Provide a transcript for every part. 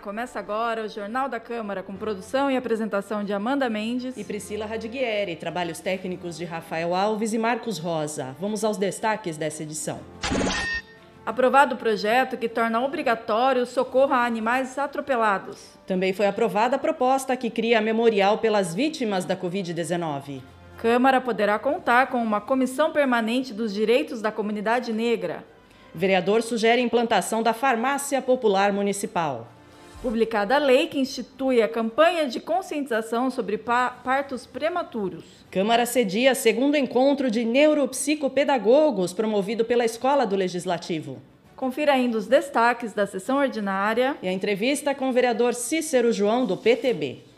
começa agora o Jornal da Câmara com produção e apresentação de Amanda Mendes e Priscila Radiguieri, trabalhos técnicos de Rafael Alves e Marcos Rosa. Vamos aos destaques dessa edição. Aprovado o projeto que torna obrigatório o socorro a animais atropelados. Também foi aprovada a proposta que cria memorial pelas vítimas da Covid-19. Câmara poderá contar com uma comissão permanente dos direitos da comunidade negra. Vereador sugere a implantação da farmácia popular municipal. Publicada a lei que institui a campanha de conscientização sobre partos prematuros. Câmara cedia segundo encontro de neuropsicopedagogos promovido pela Escola do Legislativo. Confira ainda os destaques da sessão ordinária e a entrevista com o vereador Cícero João do PTB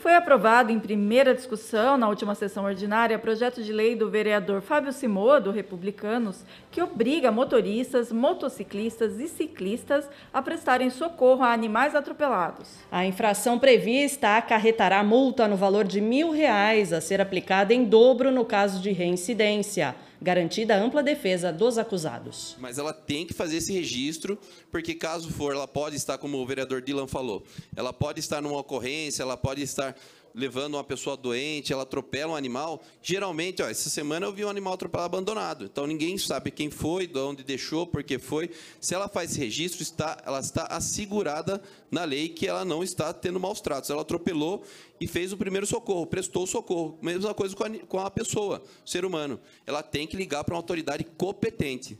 foi aprovado em primeira discussão na última sessão ordinária projeto de lei do vereador Fábio Simô, do Republicanos, que obriga motoristas, motociclistas e ciclistas a prestarem socorro a animais atropelados. A infração prevista acarretará multa no valor de mil reais a ser aplicada em dobro no caso de reincidência garantida a ampla defesa dos acusados. Mas ela tem que fazer esse registro, porque caso for, ela pode estar, como o vereador Dylan falou, ela pode estar numa ocorrência, ela pode estar levando uma pessoa doente, ela atropela um animal. Geralmente, ó, essa semana eu vi um animal atropelado abandonado. Então ninguém sabe quem foi, de onde deixou, por que foi. Se ela faz registro, está, ela está assegurada na lei que ela não está tendo maus tratos. Ela atropelou e fez o primeiro socorro, prestou socorro. Mesma coisa com a, com a pessoa, o ser humano. Ela tem que ligar para uma autoridade competente.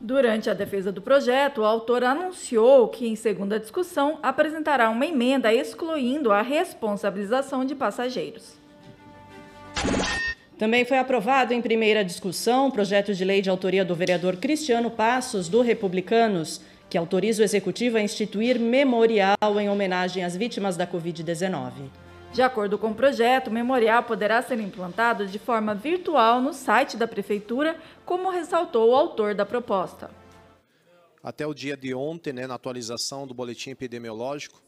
Durante a defesa do projeto, o autor anunciou que, em segunda discussão, apresentará uma emenda excluindo a responsabilização de passageiros. Também foi aprovado em primeira discussão o projeto de lei de autoria do vereador Cristiano Passos, do Republicanos, que autoriza o executivo a instituir memorial em homenagem às vítimas da Covid-19. De acordo com o projeto, o memorial poderá ser implantado de forma virtual no site da Prefeitura, como ressaltou o autor da proposta. Até o dia de ontem, né, na atualização do boletim epidemiológico,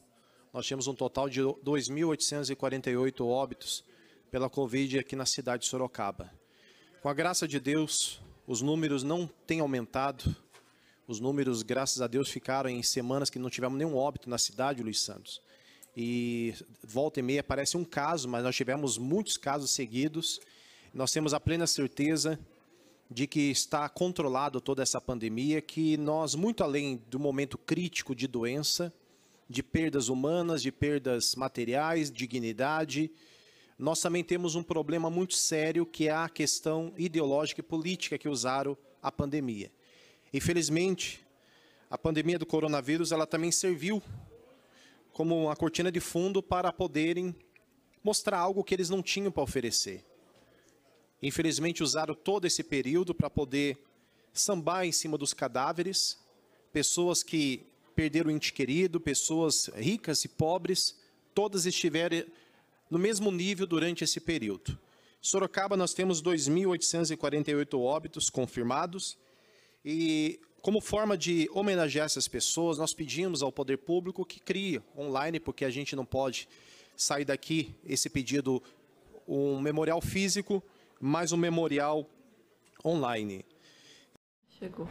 nós tínhamos um total de 2.848 óbitos pela Covid aqui na cidade de Sorocaba. Com a graça de Deus, os números não têm aumentado. Os números, graças a Deus, ficaram em semanas que não tivemos nenhum óbito na cidade, Luiz Santos e volta e meia aparece um caso, mas nós tivemos muitos casos seguidos. Nós temos a plena certeza de que está controlado toda essa pandemia, que nós, muito além do momento crítico de doença, de perdas humanas, de perdas materiais, dignidade, nós também temos um problema muito sério que é a questão ideológica e política que usaram a pandemia. Infelizmente, a pandemia do coronavírus ela também serviu como uma cortina de fundo para poderem mostrar algo que eles não tinham para oferecer. Infelizmente, usaram todo esse período para poder sambar em cima dos cadáveres, pessoas que perderam o ente querido, pessoas ricas e pobres, todas estiveram no mesmo nível durante esse período. Sorocaba, nós temos 2.848 óbitos confirmados e como forma de homenagear essas pessoas, nós pedimos ao poder público que crie online, porque a gente não pode sair daqui esse pedido, um memorial físico, mais um memorial online. Chegou.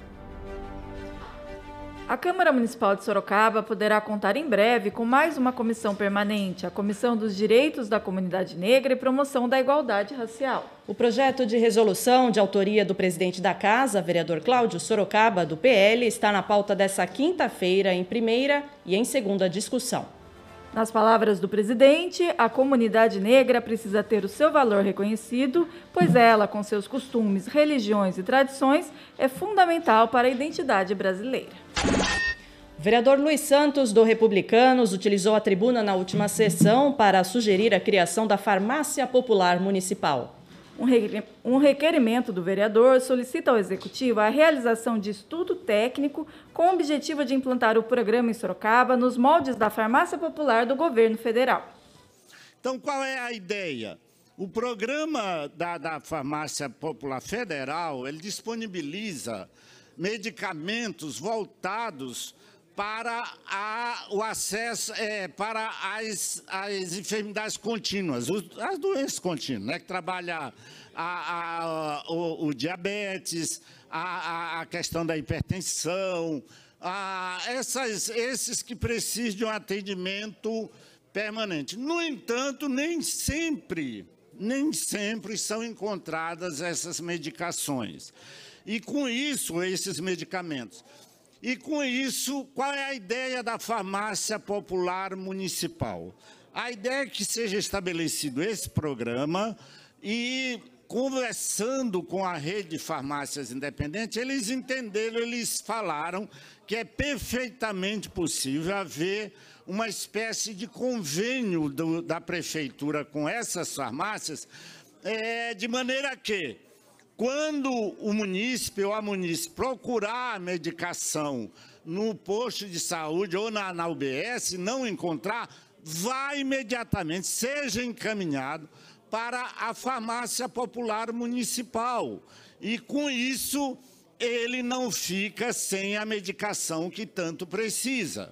A Câmara Municipal de Sorocaba poderá contar em breve com mais uma comissão permanente, a Comissão dos Direitos da Comunidade Negra e Promoção da Igualdade Racial. O projeto de resolução de autoria do presidente da Casa, vereador Cláudio Sorocaba, do PL, está na pauta dessa quinta-feira em primeira e em segunda discussão. Nas palavras do presidente, a comunidade negra precisa ter o seu valor reconhecido, pois ela, com seus costumes, religiões e tradições, é fundamental para a identidade brasileira. Vereador Luiz Santos, do Republicanos, utilizou a tribuna na última sessão para sugerir a criação da Farmácia Popular Municipal. Um requerimento do vereador solicita ao Executivo a realização de estudo técnico com o objetivo de implantar o programa em Sorocaba nos moldes da Farmácia Popular do governo federal. Então, qual é a ideia? O programa da, da Farmácia Popular Federal, ele disponibiliza medicamentos voltados para a, o acesso é, para as, as enfermidades contínuas, as doenças contínuas, né, que trabalha a, a, o, o, diabetes, a, questão da hipertensão, essas, esses que precisam de um atendimento permanente. No entanto, nem sempre, nem sempre são encontradas essas medicações. E com isso, esses medicamentos. E com isso, qual é a ideia da farmácia popular municipal? A ideia é que seja estabelecido esse programa e conversando com a rede de farmácias independentes, eles entenderam, eles falaram que é perfeitamente possível haver uma espécie de convênio do, da prefeitura com essas farmácias, é, de maneira que, quando o munícipe ou a munícipe procurar a medicação no posto de saúde ou na, na UBS, não encontrar, vá imediatamente, seja encaminhado para a farmácia popular municipal. E com isso, ele não fica sem a medicação que tanto precisa.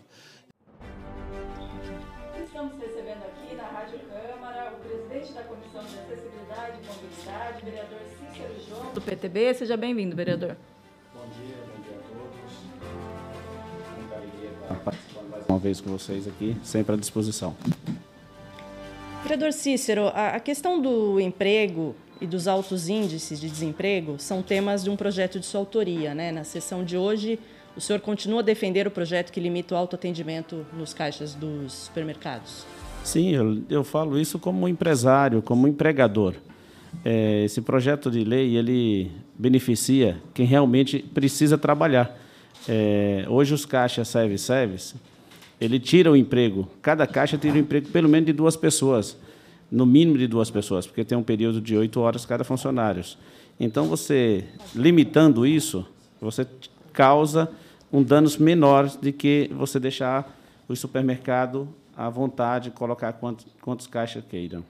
PTB. Seja bem-vindo, vereador. Bom dia, bom dia a todos. Muita alegria estar participando mais uma vez com vocês aqui, sempre à disposição. Vereador Cícero, a questão do emprego e dos altos índices de desemprego são temas de um projeto de sua autoria. Né? Na sessão de hoje, o senhor continua a defender o projeto que limita o autoatendimento nos caixas dos supermercados? Sim, eu, eu falo isso como empresário, como empregador. É, esse projeto de lei ele beneficia quem realmente precisa trabalhar. É, hoje os caixas service-service ele tira o emprego. Cada caixa tira o emprego pelo menos de duas pessoas, no mínimo de duas pessoas, porque tem um período de oito horas cada funcionário. Então, você limitando isso, você causa um danos menor de que você deixar o supermercado à vontade, colocar quantos, quantos caixas queiram.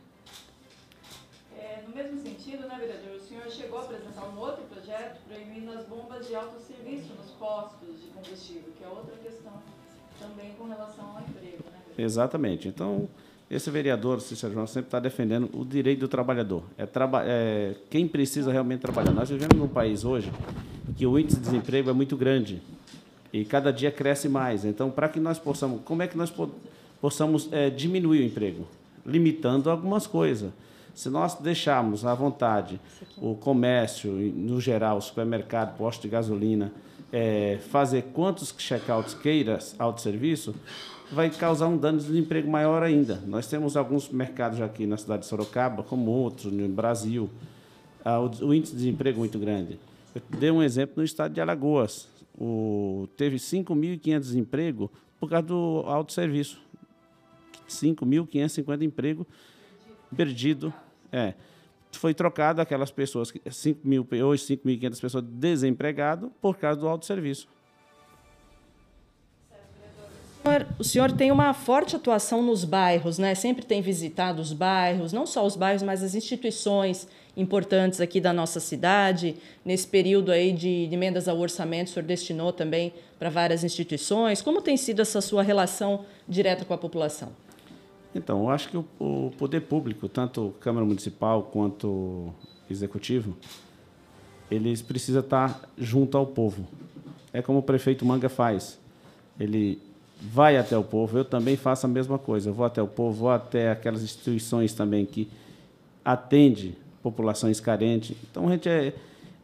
Relação ao emprego. Né? Exatamente. Então, esse vereador, Cícero João, sempre está defendendo o direito do trabalhador. É, traba é quem precisa realmente trabalhar. Nós vivemos num país hoje que o índice de desemprego é muito grande e cada dia cresce mais. Então, para que nós possamos, como é que nós possamos é, diminuir o emprego? Limitando algumas coisas. Se nós deixarmos à vontade o comércio, no geral, o supermercado, posto de gasolina, é, fazer quantos checkouts queira autosserviço, vai causar um dano de desemprego maior ainda. Nós temos alguns mercados aqui na cidade de Sorocaba, como outros no Brasil, ah, o, índice de desemprego é muito grande. Eu dei um exemplo no estado de Alagoas. O, teve 5.500 desemprego por causa do autosserviço. 5.550 empregos perdido. É foi trocado aquelas pessoas, 5 mil, hoje 5.500 pessoas desempregadas por causa do autosserviço. O senhor tem uma forte atuação nos bairros, né? Sempre tem visitado os bairros, não só os bairros, mas as instituições importantes aqui da nossa cidade. Nesse período aí de, emendas ao orçamento, o senhor destinou também para várias instituições. Como tem sido essa sua relação direta com a população? Então, eu acho que o, o poder público, tanto Câmara Municipal quanto Executivo, eles precisam estar junto ao povo. É como o prefeito Manga faz. Ele vai até o povo, eu também faço a mesma coisa. Eu vou até o povo, vou até aquelas instituições também que atende populações carentes. Então, a gente é,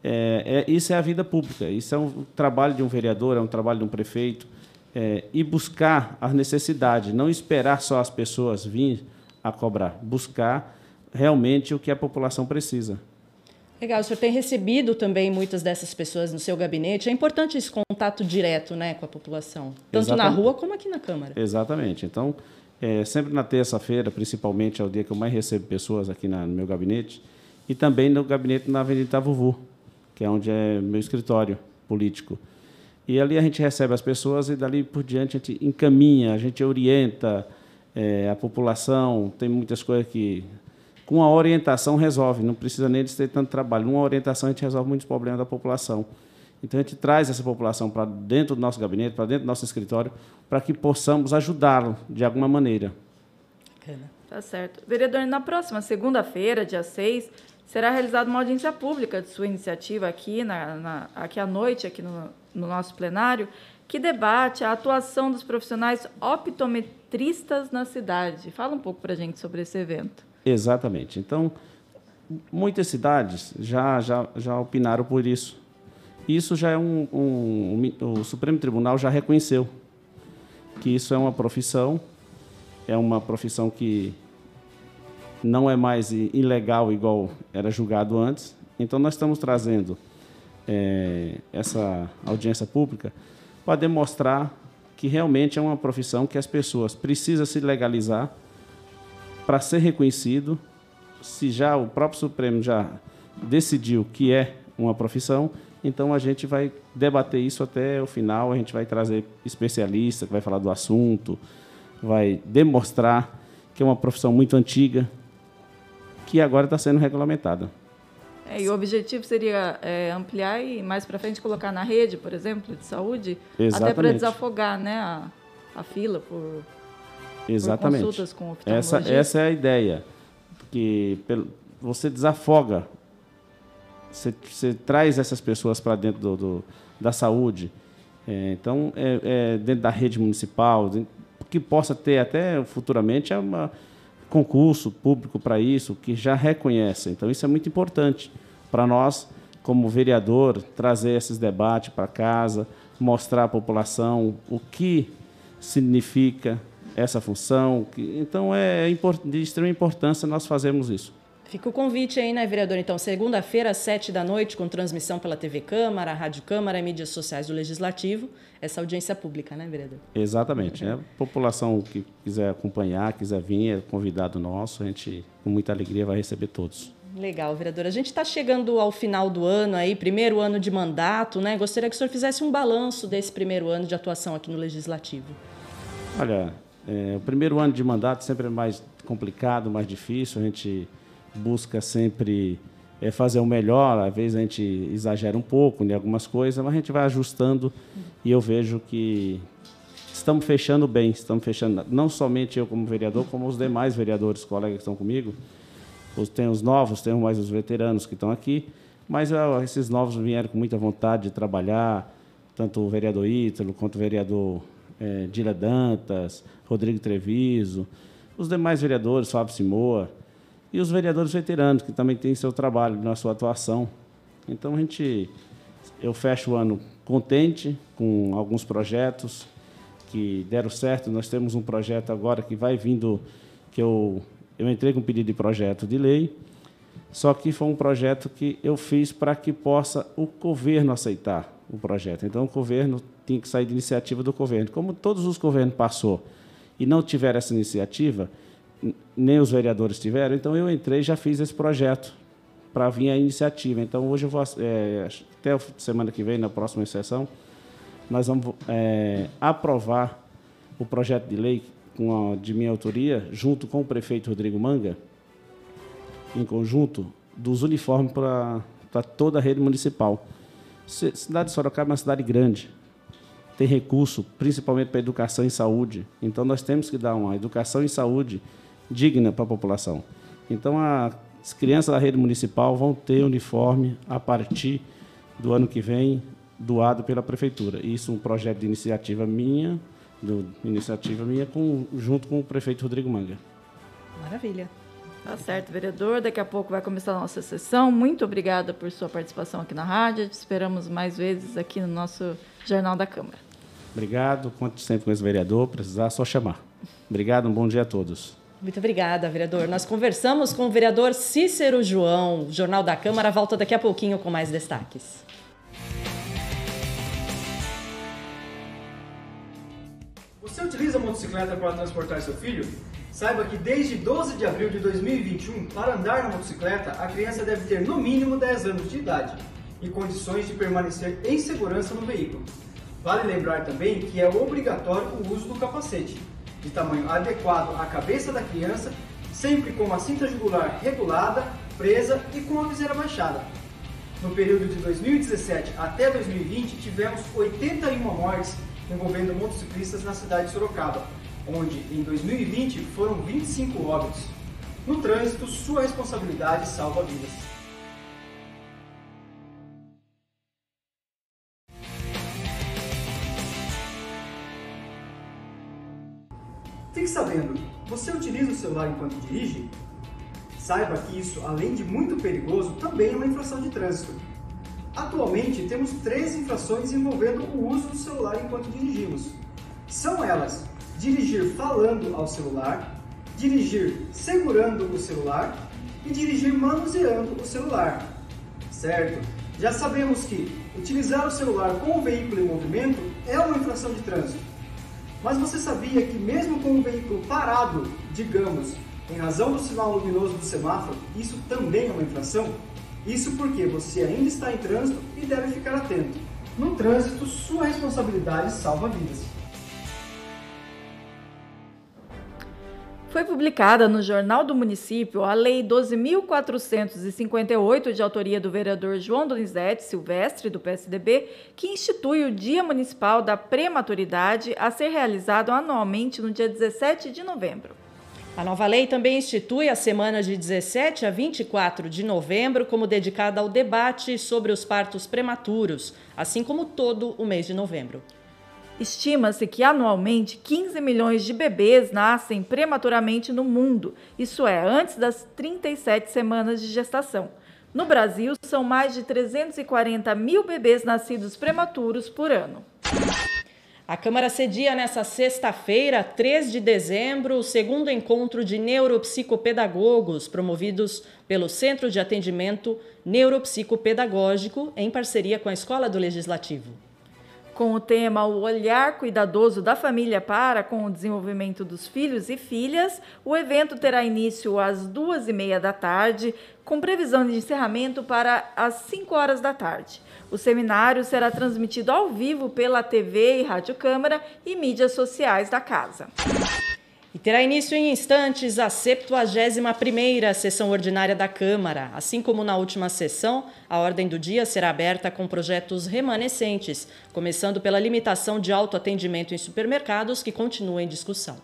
é, é, isso é a vida pública. Isso é um trabalho de um vereador, é um trabalho de um prefeito é, e buscar as necessidades, não esperar só as pessoas vir a cobrar, buscar realmente o que a população precisa. Legal, o senhor tem recebido também muitas dessas pessoas no seu gabinete. É importante esse contato direto né, com a população, tanto Exatamente. na rua como aqui na Câmara. Exatamente. Então, é, sempre na terça-feira, principalmente, é o dia que eu mais recebo pessoas aqui na, no meu gabinete, e também no gabinete na Avenida Itavuvu, que é onde é meu escritório político. E ali a gente recebe as pessoas e dali por diante a gente encaminha, a gente orienta é, a população. Tem muitas coisas que, com a orientação, resolve. Não precisa nem de ter tanto trabalho. Numa orientação, a gente resolve muitos problemas da população. Então, a gente traz essa população para dentro do nosso gabinete, para dentro do nosso escritório, para que possamos ajudá-lo de alguma maneira. Bacana. Tá certo. Vereador, na próxima segunda-feira, dia 6, será realizada uma audiência pública de sua iniciativa aqui, na, na aqui à noite, aqui no, no nosso plenário, que debate a atuação dos profissionais optometristas na cidade. Fala um pouco para a gente sobre esse evento. Exatamente. Então, muitas cidades já, já, já opinaram por isso. Isso já é um, um, um, O Supremo Tribunal já reconheceu que isso é uma profissão, é uma profissão que não é mais ilegal igual era julgado antes. Então, nós estamos trazendo é, essa audiência pública para demonstrar que realmente é uma profissão que as pessoas precisam se legalizar para ser reconhecido. Se já o próprio Supremo já decidiu que é uma profissão, então a gente vai debater isso até o final. A gente vai trazer especialista que vai falar do assunto, vai demonstrar que é uma profissão muito antiga, que agora está sendo regulamentada. É, e o objetivo seria é, ampliar e mais para frente colocar na rede, por exemplo, de saúde, Exatamente. até para desafogar né, a, a fila por, Exatamente. por consultas com essa, essa é a ideia, que você desafoga, você, você traz essas pessoas para dentro do, do, da saúde, é, então, é, é, dentro da rede municipal, que possa ter até futuramente é uma concurso público para isso, que já reconhece. Então, isso é muito importante para nós, como vereador, trazer esses debates para casa, mostrar à população o que significa essa função. Então, é de extrema importância nós fazermos isso. Fica o convite aí, né, vereador? Então, segunda-feira, às sete da noite, com transmissão pela TV Câmara, Rádio Câmara e mídias sociais do Legislativo, essa audiência pública, né, vereador? Exatamente. Uhum. A população que quiser acompanhar, quiser vir, é convidado nosso, a gente, com muita alegria, vai receber todos. Legal, vereador. A gente está chegando ao final do ano aí, primeiro ano de mandato, né? Gostaria que o senhor fizesse um balanço desse primeiro ano de atuação aqui no Legislativo. Olha, é, o primeiro ano de mandato sempre é mais complicado, mais difícil. A gente busca sempre é, fazer o melhor. Às vezes a gente exagera um pouco em algumas coisas, mas a gente vai ajustando e eu vejo que estamos fechando bem. Estamos fechando, não somente eu como vereador, como os demais vereadores, colegas que estão comigo. Tem os novos, tem mais os veteranos que estão aqui, mas ó, esses novos vieram com muita vontade de trabalhar, tanto o vereador Ítalo quanto o vereador é, Dila Dantas, Rodrigo Treviso, os demais vereadores, Fábio Simoa, e os vereadores veteranos, que também têm seu trabalho na sua atuação. Então, a gente, eu fecho o ano contente com alguns projetos que deram certo. Nós temos um projeto agora que vai vindo, que eu, eu entrei com um pedido de projeto de lei, só que foi um projeto que eu fiz para que possa o governo aceitar o projeto. Então, o governo tinha que sair de iniciativa do governo. Como todos os governos passou e não tiveram essa iniciativa, nem os vereadores tiveram, então eu entrei e já fiz esse projeto para vir a iniciativa. Então, hoje eu vou, é, até semana que vem, na próxima sessão, nós vamos é, aprovar o projeto de lei a, de minha autoria, junto com o prefeito Rodrigo Manga, em conjunto, dos uniformes para toda a rede municipal. Cidade de Sorocaba é uma cidade grande, tem recurso, principalmente para educação e saúde. Então, nós temos que dar uma educação e saúde digna para a população. Então, as crianças da rede municipal vão ter uniforme a partir do ano que vem, doado pela prefeitura. Isso é um projeto de iniciativa minha, do, iniciativa minha com, junto com o prefeito Rodrigo Manga. Maravilha. Tá certo, vereador. Daqui a pouco vai começar a nossa sessão. Muito obrigada por sua participação aqui na rádio. Te esperamos mais vezes aqui no nosso Jornal da Câmara. Obrigado. Conte sempre com esse vereador. Precisar, só chamar. Obrigado. Um bom dia a todos. Muito obrigada, vereador. Nós conversamos com o vereador Cícero João. O Jornal da Câmara volta daqui a pouquinho com mais destaques. Você utiliza a motocicleta para transportar seu filho? Saiba que desde 12 de abril de 2021, para andar na motocicleta, a criança deve ter no mínimo 10 anos de idade e condições de permanecer em segurança no veículo. Vale lembrar também que é obrigatório o uso do capacete de tamanho adequado à cabeça da criança, sempre com a cinta jugular regulada, presa e com a viseira baixada. No período de 2017 até 2020, tivemos 81 mortes envolvendo motociclistas na cidade de Sorocaba, onde em 2020 foram 25 óbitos. No trânsito, sua responsabilidade salva vidas. Fique sabendo, você utiliza o celular enquanto dirige? Saiba que isso, além de muito perigoso, também é uma infração de trânsito. Atualmente, temos três infrações envolvendo o uso do celular enquanto dirigimos. São elas: dirigir falando ao celular, dirigir segurando o celular e dirigir manuseando o celular. Certo? Já sabemos que utilizar o celular com o veículo em movimento é uma infração de trânsito. Mas você sabia que mesmo com o veículo parado, digamos, em razão do sinal luminoso do semáforo, isso também é uma infração? Isso porque você ainda está em trânsito e deve ficar atento. No trânsito, sua responsabilidade salva vidas. Foi publicada no Jornal do Município a Lei 12.458, de autoria do vereador João Donizete Silvestre, do PSDB, que institui o Dia Municipal da Prematuridade a ser realizado anualmente no dia 17 de novembro. A nova lei também institui a semana de 17 a 24 de novembro como dedicada ao debate sobre os partos prematuros, assim como todo o mês de novembro. Estima-se que anualmente 15 milhões de bebês nascem prematuramente no mundo, isso é, antes das 37 semanas de gestação. No Brasil, são mais de 340 mil bebês nascidos prematuros por ano. A Câmara cedia nesta sexta-feira, 3 de dezembro, o segundo encontro de neuropsicopedagogos promovidos pelo Centro de Atendimento Neuropsicopedagógico em parceria com a Escola do Legislativo com o tema O Olhar Cuidadoso da Família para com o Desenvolvimento dos Filhos e Filhas. O evento terá início às duas e meia da tarde, com previsão de encerramento para as 5 horas da tarde. O seminário será transmitido ao vivo pela TV e Rádio Câmara e mídias sociais da casa. E terá início em instantes a 71ª sessão ordinária da Câmara. Assim como na última sessão, a ordem do dia será aberta com projetos remanescentes, começando pela limitação de autoatendimento em supermercados, que continua em discussão.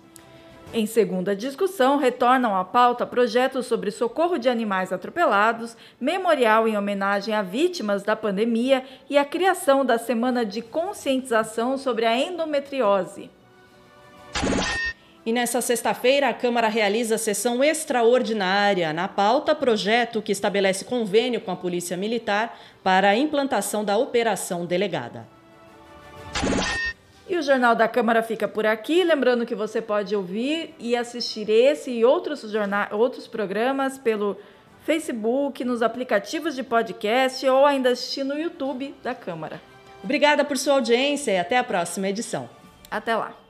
Em segunda discussão, retornam à pauta projetos sobre socorro de animais atropelados, memorial em homenagem a vítimas da pandemia e a criação da Semana de Conscientização sobre a Endometriose. E nessa sexta-feira, a Câmara realiza sessão extraordinária. Na pauta, projeto que estabelece convênio com a Polícia Militar para a implantação da Operação Delegada. E o Jornal da Câmara fica por aqui. Lembrando que você pode ouvir e assistir esse e outros, jornal, outros programas pelo Facebook, nos aplicativos de podcast ou ainda assistir no YouTube da Câmara. Obrigada por sua audiência e até a próxima edição. Até lá.